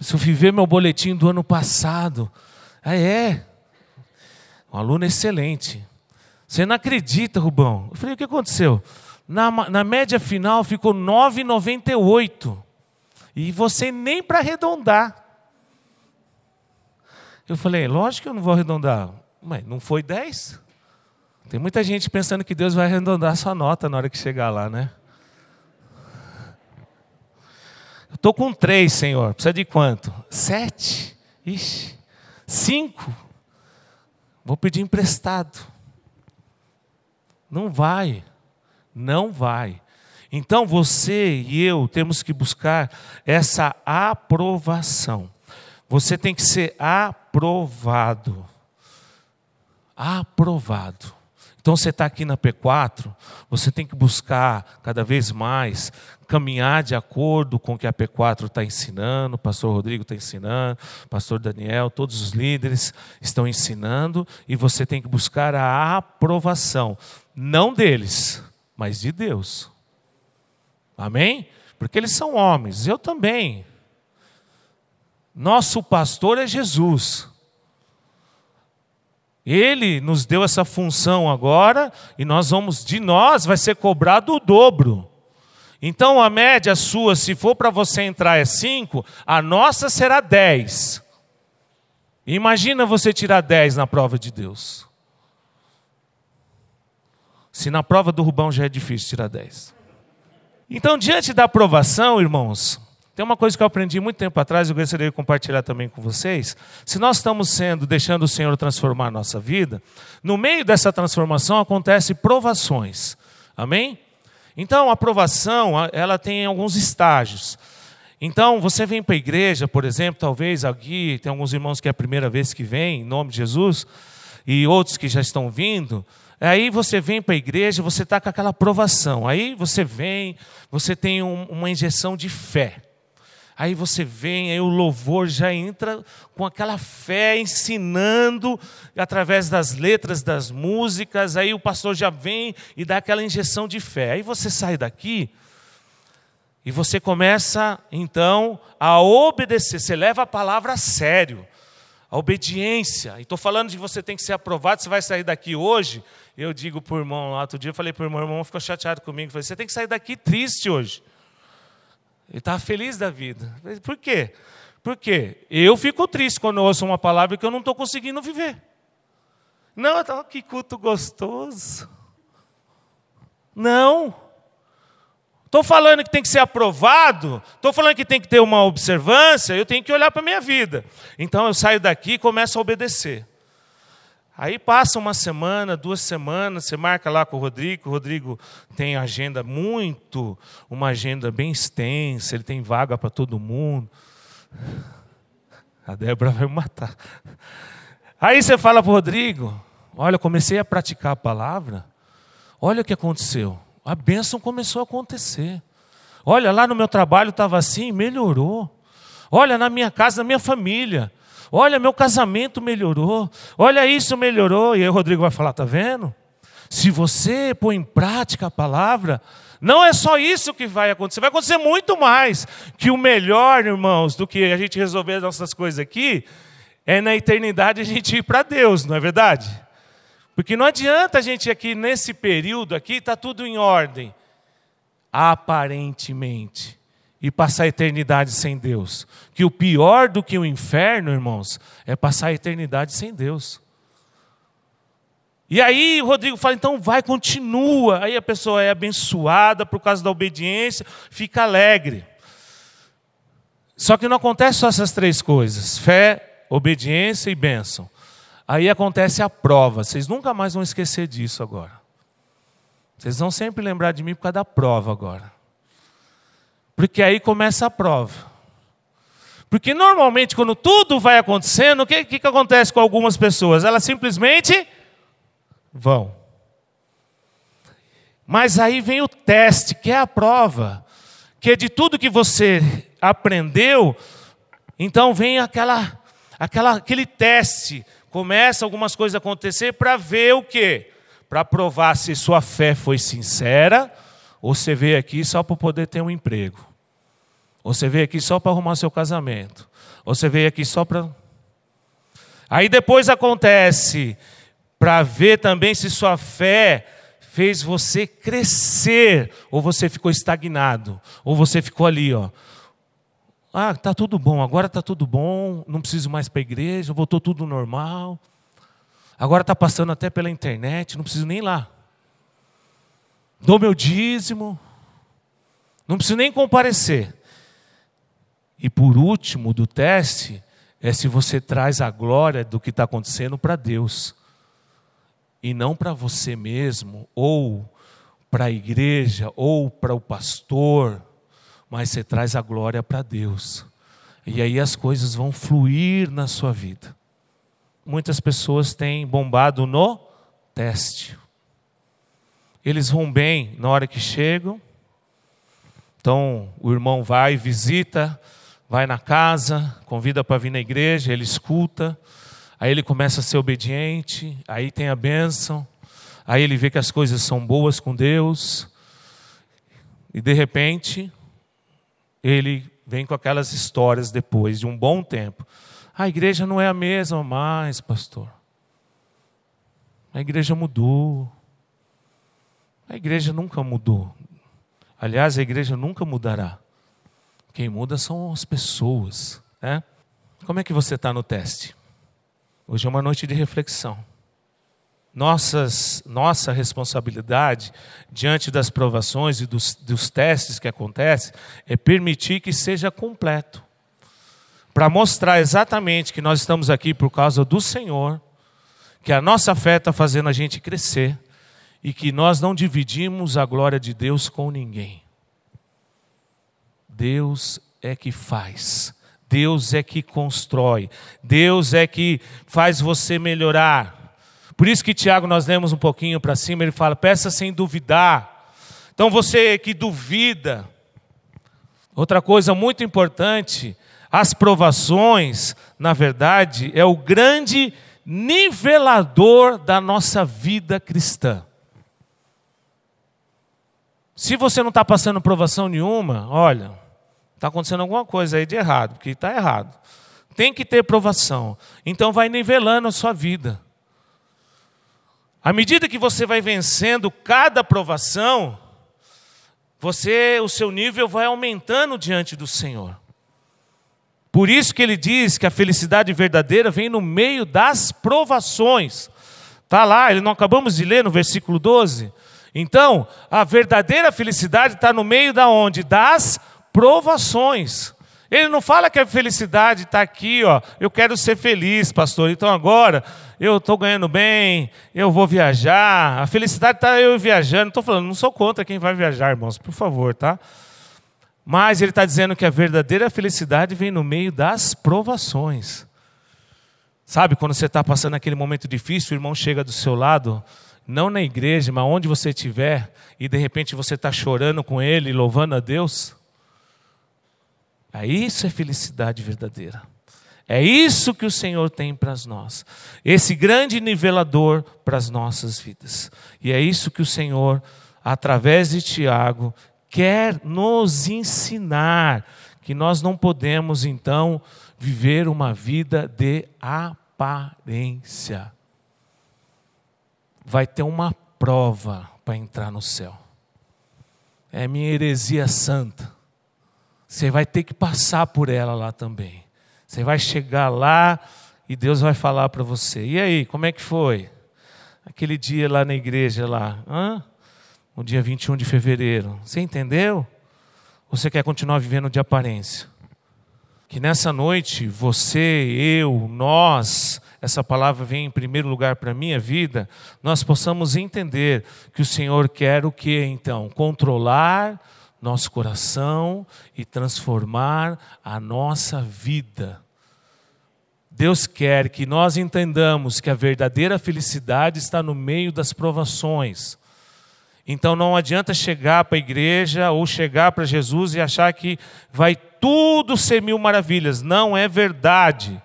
se eu viver meu boletim do ano passado. Ah, é? Um aluno excelente. Você não acredita, Rubão? Eu falei, o que aconteceu? Na, na média final ficou 9,98. E você nem para arredondar. Eu falei, lógico que eu não vou arredondar. Mas não foi 10? Tem muita gente pensando que Deus vai arredondar sua nota na hora que chegar lá, né? Estou com três, Senhor. Precisa de quanto? Sete? Ixi. Cinco? Vou pedir emprestado. Não vai. Não vai. Então você e eu temos que buscar essa aprovação. Você tem que ser aprovado. Aprovado. Então você está aqui na P4, você tem que buscar cada vez mais caminhar de acordo com o que a P4 está ensinando, o pastor Rodrigo está ensinando, o pastor Daniel, todos os líderes estão ensinando, e você tem que buscar a aprovação, não deles, mas de Deus. Amém? Porque eles são homens, eu também. Nosso pastor é Jesus. Ele nos deu essa função agora e nós vamos de nós vai ser cobrado o dobro. Então a média sua, se for para você entrar é 5, a nossa será 10. Imagina você tirar 10 na prova de Deus. Se na prova do Rubão já é difícil tirar 10. Então, diante da aprovação, irmãos, tem uma coisa que eu aprendi muito tempo atrás, eu gostaria de compartilhar também com vocês. Se nós estamos sendo, deixando o Senhor transformar a nossa vida, no meio dessa transformação acontecem provações. Amém? Então, a aprovação, ela tem alguns estágios. Então, você vem para a igreja, por exemplo, talvez aqui, tem alguns irmãos que é a primeira vez que vem, em nome de Jesus, e outros que já estão vindo. Aí você vem para a igreja, você está com aquela aprovação. Aí você vem, você tem um, uma injeção de fé. Aí você vem, aí o louvor já entra com aquela fé, ensinando através das letras das músicas. Aí o pastor já vem e dá aquela injeção de fé. Aí você sai daqui e você começa então a obedecer. Você leva a palavra a sério, a obediência. E estou falando de você tem que ser aprovado. Você vai sair daqui hoje eu digo para o irmão, outro dia eu falei para o irmão, o irmão ficou chateado comigo. Falei, você tem que sair daqui triste hoje. Ele estava feliz da vida. Por quê? Porque eu fico triste quando eu ouço uma palavra que eu não estou conseguindo viver. Não, oh, que culto gostoso. Não. Estou falando que tem que ser aprovado, estou falando que tem que ter uma observância, eu tenho que olhar para a minha vida. Então eu saio daqui e começo a obedecer. Aí passa uma semana, duas semanas, você marca lá com o Rodrigo, o Rodrigo tem agenda muito, uma agenda bem extensa, ele tem vaga para todo mundo. A Débora vai me matar. Aí você fala para o Rodrigo, olha, comecei a praticar a palavra, olha o que aconteceu. A bênção começou a acontecer. Olha, lá no meu trabalho estava assim, melhorou. Olha, na minha casa, na minha família. Olha, meu casamento melhorou. Olha, isso melhorou. E aí o Rodrigo vai falar: tá vendo? Se você põe em prática a palavra, não é só isso que vai acontecer, vai acontecer muito mais. Que o melhor, irmãos, do que a gente resolver as nossas coisas aqui, é na eternidade a gente ir para Deus, não é verdade? Porque não adianta a gente aqui, nesse período aqui, está tudo em ordem. Aparentemente e passar a eternidade sem Deus. Que o pior do que o inferno, irmãos, é passar a eternidade sem Deus. E aí o Rodrigo fala, então vai, continua. Aí a pessoa é abençoada por causa da obediência, fica alegre. Só que não acontece só essas três coisas: fé, obediência e bênção. Aí acontece a prova. Vocês nunca mais vão esquecer disso agora. Vocês vão sempre lembrar de mim por causa da prova agora. Porque aí começa a prova. Porque normalmente, quando tudo vai acontecendo, o que, que, acontece com algumas pessoas? Elas simplesmente vão. Mas aí vem o teste, que é a prova. Que é de tudo que você aprendeu, então vem aquela, aquela, aquele teste. Começa algumas coisas a acontecer para ver o quê? Para provar se sua fé foi sincera ou você veio aqui só para poder ter um emprego. Ou você veio aqui só para arrumar seu casamento. Ou você veio aqui só para. Aí depois acontece para ver também se sua fé fez você crescer, ou você ficou estagnado, ou você ficou ali, ó. Ah, tá tudo bom, agora tá tudo bom, não preciso mais para a igreja, voltou tudo normal. Agora está passando até pela internet, não preciso nem lá. Dou meu dízimo, não preciso nem comparecer. E por último do teste é se você traz a glória do que está acontecendo para Deus e não para você mesmo, ou para a igreja, ou para o pastor, mas você traz a glória para Deus. E aí as coisas vão fluir na sua vida. Muitas pessoas têm bombado no teste. Eles vão bem na hora que chegam. Então o irmão vai, visita, vai na casa, convida para vir na igreja, ele escuta, aí ele começa a ser obediente, aí tem a bênção, aí ele vê que as coisas são boas com Deus, e de repente, ele vem com aquelas histórias depois de um bom tempo. A igreja não é a mesma mais, pastor. A igreja mudou. A igreja nunca mudou. Aliás, a igreja nunca mudará. Quem muda são as pessoas. Né? Como é que você está no teste? Hoje é uma noite de reflexão. nossas, nossa responsabilidade diante das provações e dos, dos testes que acontecem é permitir que seja completo. Para mostrar exatamente que nós estamos aqui por causa do Senhor, que a nossa fé está fazendo a gente crescer e que nós não dividimos a glória de Deus com ninguém. Deus é que faz. Deus é que constrói, Deus é que faz você melhorar. Por isso que Tiago, nós lemos um pouquinho para cima, ele fala: peça sem duvidar. Então você que duvida, outra coisa muito importante, as provações, na verdade, é o grande nivelador da nossa vida cristã. Se você não está passando provação nenhuma, olha, Está acontecendo alguma coisa aí de errado, porque está errado. Tem que ter provação. Então vai nivelando a sua vida. À medida que você vai vencendo cada provação, você, o seu nível vai aumentando diante do Senhor. Por isso que ele diz que a felicidade verdadeira vem no meio das provações. Está lá, ele não acabamos de ler no versículo 12. Então, a verdadeira felicidade está no meio da onde? Das provações. Ele não fala que a felicidade está aqui, ó. Eu quero ser feliz, pastor. Então agora eu estou ganhando bem, eu vou viajar. A felicidade está eu viajando. Estou falando, não sou contra quem vai viajar, irmãos, por favor, tá? Mas ele está dizendo que a verdadeira felicidade vem no meio das provações. Sabe, quando você está passando aquele momento difícil, o irmão chega do seu lado, não na igreja, mas onde você estiver, e de repente você está chorando com ele, louvando a Deus. É isso é felicidade verdadeira. É isso que o Senhor tem para nós. Esse grande nivelador para as nossas vidas. E é isso que o Senhor, através de Tiago, quer nos ensinar. Que nós não podemos, então, viver uma vida de aparência. Vai ter uma prova para entrar no céu. É minha heresia santa. Você vai ter que passar por ela lá também. Você vai chegar lá e Deus vai falar para você. E aí, como é que foi? Aquele dia lá na igreja lá, hã? O dia 21 de fevereiro. Você entendeu? Ou você quer continuar vivendo de aparência? Que nessa noite, você, eu, nós, essa palavra vem em primeiro lugar para a minha vida, nós possamos entender que o Senhor quer o que então? Controlar nosso coração e transformar a nossa vida. Deus quer que nós entendamos que a verdadeira felicidade está no meio das provações. Então não adianta chegar para a igreja ou chegar para Jesus e achar que vai tudo ser mil maravilhas. Não é verdade.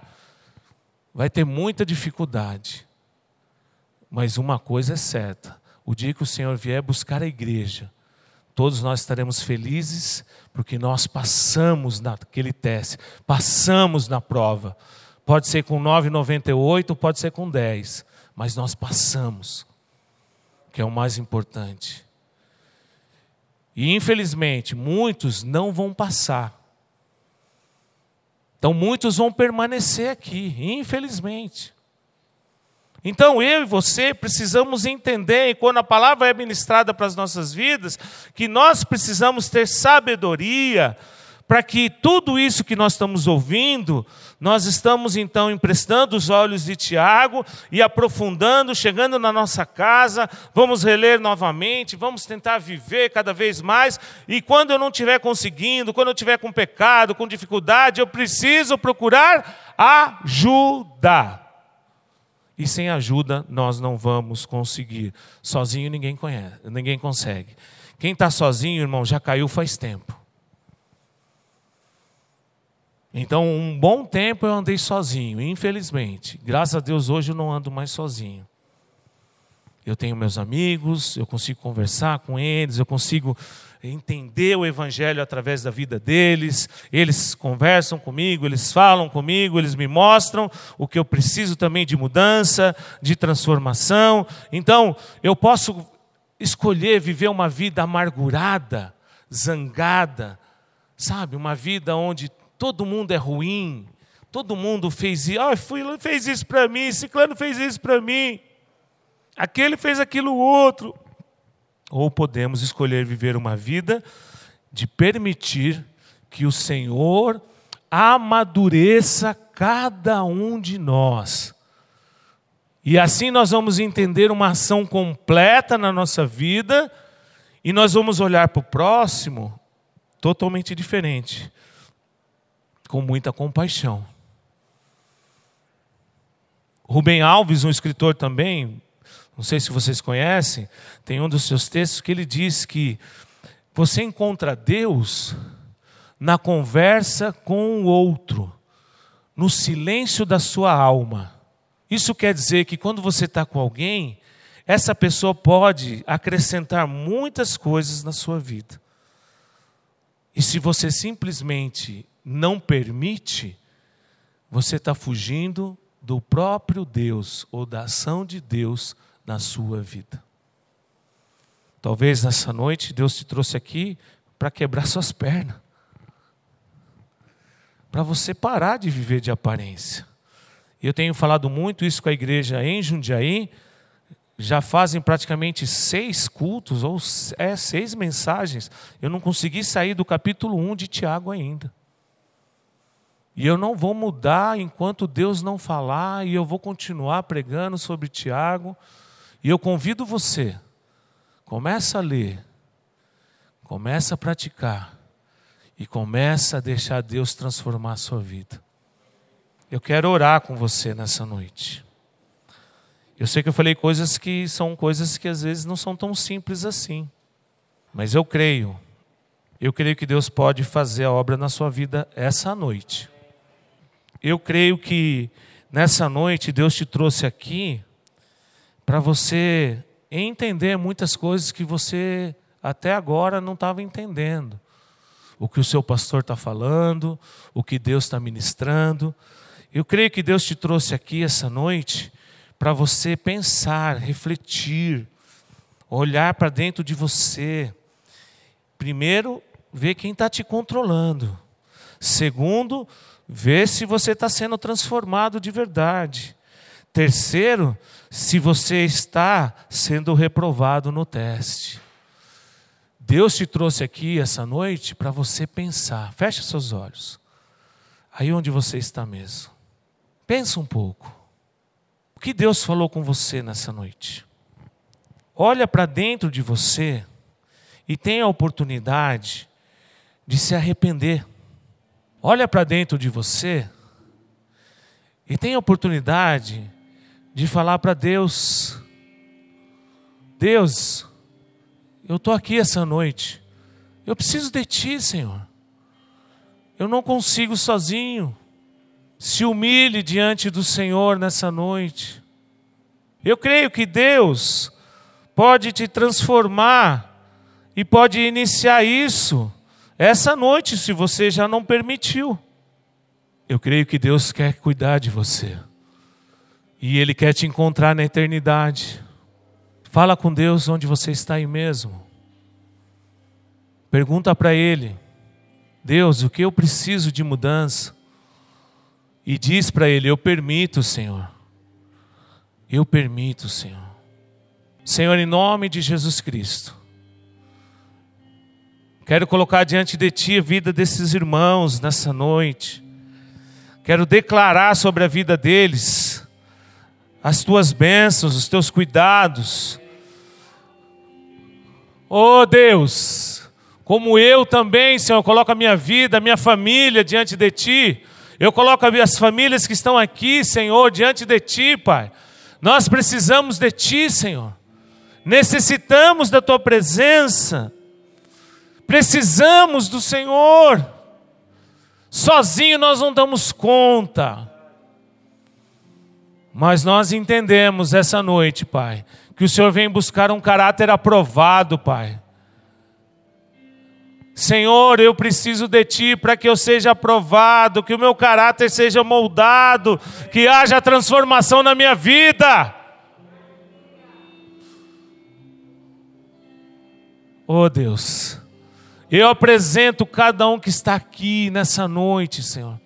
Vai ter muita dificuldade. Mas uma coisa é certa: o dia que o Senhor vier buscar a igreja, todos nós estaremos felizes porque nós passamos naquele teste, passamos na prova. Pode ser com 9,98, pode ser com 10, mas nós passamos, que é o mais importante. E infelizmente, muitos não vão passar. Então, muitos vão permanecer aqui, infelizmente. Então eu e você precisamos entender, e quando a palavra é ministrada para as nossas vidas, que nós precisamos ter sabedoria para que tudo isso que nós estamos ouvindo, nós estamos então emprestando os olhos de Tiago e aprofundando, chegando na nossa casa, vamos reler novamente, vamos tentar viver cada vez mais, e quando eu não estiver conseguindo, quando eu estiver com pecado, com dificuldade, eu preciso procurar ajuda. E sem ajuda nós não vamos conseguir. Sozinho ninguém conhece, ninguém consegue. Quem está sozinho, irmão, já caiu faz tempo. Então, um bom tempo eu andei sozinho, infelizmente. Graças a Deus hoje eu não ando mais sozinho. Eu tenho meus amigos, eu consigo conversar com eles, eu consigo entender o Evangelho através da vida deles, eles conversam comigo, eles falam comigo, eles me mostram o que eu preciso também de mudança, de transformação. Então, eu posso escolher viver uma vida amargurada, zangada, sabe? Uma vida onde todo mundo é ruim, todo mundo fez isso, ah, fez isso para mim, Ciclano fez isso para mim. aquele fez aquilo outro. Ou podemos escolher viver uma vida de permitir que o Senhor amadureça cada um de nós. E assim nós vamos entender uma ação completa na nossa vida e nós vamos olhar para o próximo totalmente diferente, com muita compaixão. Rubem Alves, um escritor também, não sei se vocês conhecem, tem um dos seus textos que ele diz que você encontra Deus na conversa com o outro, no silêncio da sua alma. Isso quer dizer que quando você está com alguém, essa pessoa pode acrescentar muitas coisas na sua vida. E se você simplesmente não permite, você está fugindo do próprio Deus ou da ação de Deus na sua vida. Talvez nessa noite Deus te trouxe aqui para quebrar suas pernas para você parar de viver de aparência. Eu tenho falado muito isso com a igreja em Jundiaí, já fazem praticamente seis cultos, ou é, seis mensagens. Eu não consegui sair do capítulo 1 de Tiago ainda. E eu não vou mudar enquanto Deus não falar, e eu vou continuar pregando sobre Tiago. E eu convido você, começa a ler, começa a praticar, e começa a deixar Deus transformar a sua vida. Eu quero orar com você nessa noite. Eu sei que eu falei coisas que são coisas que às vezes não são tão simples assim. Mas eu creio. Eu creio que Deus pode fazer a obra na sua vida essa noite. Eu creio que nessa noite Deus te trouxe aqui para você entender muitas coisas que você até agora não estava entendendo o que o seu pastor está falando, o que Deus está ministrando. Eu creio que Deus te trouxe aqui essa noite para você pensar, refletir, olhar para dentro de você. Primeiro, ver quem está te controlando. Segundo, ver se você está sendo transformado de verdade. Terceiro, se você está sendo reprovado no teste. Deus te trouxe aqui essa noite para você pensar. Feche seus olhos. Aí onde você está mesmo. Pensa um pouco. O que Deus falou com você nessa noite? Olha para dentro de você e tenha a oportunidade de se arrepender. Olha para dentro de você e tenha a oportunidade de falar para Deus: Deus, eu estou aqui essa noite. Eu preciso de Ti, Senhor. Eu não consigo sozinho. Se humilhe diante do Senhor nessa noite. Eu creio que Deus pode te transformar e pode iniciar isso essa noite, se você já não permitiu. Eu creio que Deus quer cuidar de você. E Ele quer te encontrar na eternidade. Fala com Deus onde você está aí mesmo. Pergunta para Ele: Deus, o que eu preciso de mudança? E diz para Ele: Eu permito, Senhor. Eu permito, Senhor. Senhor, em nome de Jesus Cristo. Quero colocar diante de Ti a vida desses irmãos nessa noite. Quero declarar sobre a vida deles as Tuas bênçãos, os Teus cuidados Oh Deus, como eu também, Senhor, coloco a minha vida, a minha família diante de Ti. Eu coloco as famílias que estão aqui, Senhor, diante de Ti, Pai. Nós precisamos de Ti, Senhor. Necessitamos da Tua presença. Precisamos do Senhor. Sozinho nós não damos conta. Mas nós entendemos essa noite, Pai, que o Senhor vem buscar um caráter aprovado, Pai. Senhor, eu preciso de Ti para que eu seja aprovado, que o meu caráter seja moldado, que haja transformação na minha vida. Oh Deus, eu apresento cada um que está aqui nessa noite, Senhor,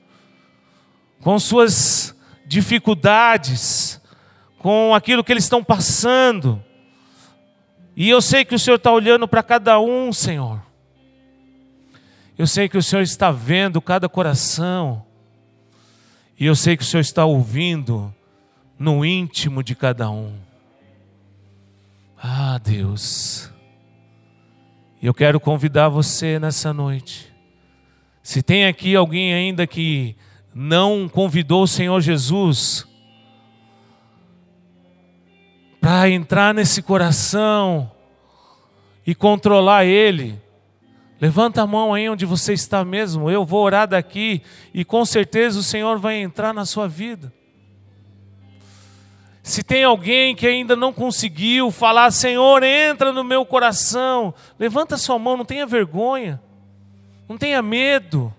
com suas dificuldades, com aquilo que eles estão passando. E eu sei que o Senhor está olhando para cada um, Senhor. Eu sei que o Senhor está vendo cada coração. E eu sei que o Senhor está ouvindo no íntimo de cada um. Ah, Deus. Eu quero convidar você nessa noite. Se tem aqui alguém ainda que não convidou o Senhor Jesus para entrar nesse coração e controlar ele, levanta a mão aí onde você está mesmo. Eu vou orar daqui e com certeza o Senhor vai entrar na sua vida. Se tem alguém que ainda não conseguiu falar, Senhor, entra no meu coração, levanta sua mão, não tenha vergonha, não tenha medo.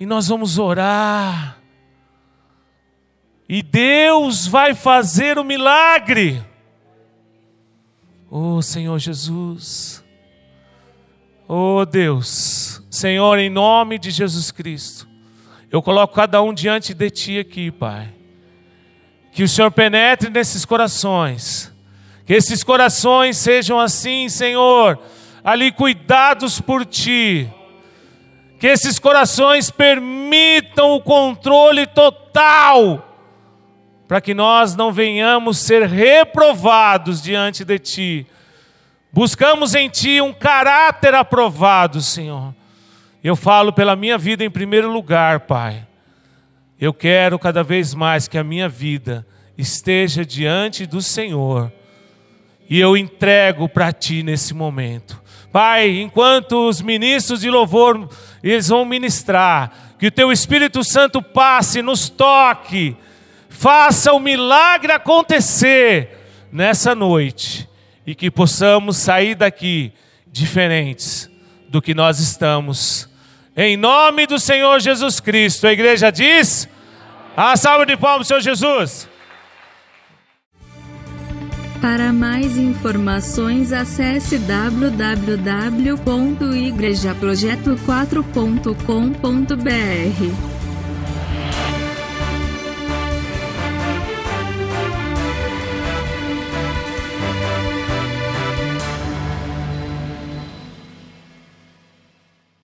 E nós vamos orar. E Deus vai fazer o milagre. Oh Senhor Jesus. Oh Deus. Senhor, em nome de Jesus Cristo. Eu coloco cada um diante de Ti aqui, Pai. Que o Senhor penetre nesses corações. Que esses corações sejam assim, Senhor, ali cuidados por Ti. Que esses corações permitam o controle total, para que nós não venhamos ser reprovados diante de Ti. Buscamos em Ti um caráter aprovado, Senhor eu falo pela minha vida em primeiro lugar, Pai. Eu quero cada vez mais que a minha vida esteja diante do Senhor. E eu entrego para Ti nesse momento. Pai, enquanto os ministros de louvor eles vão ministrar, que o Teu Espírito Santo passe, nos toque, faça o milagre acontecer nessa noite e que possamos sair daqui diferentes do que nós estamos em nome do Senhor Jesus Cristo. A igreja diz: A salva de palmas, Senhor Jesus. Para mais informações, acesse www.igrejaprojeto4.com.br.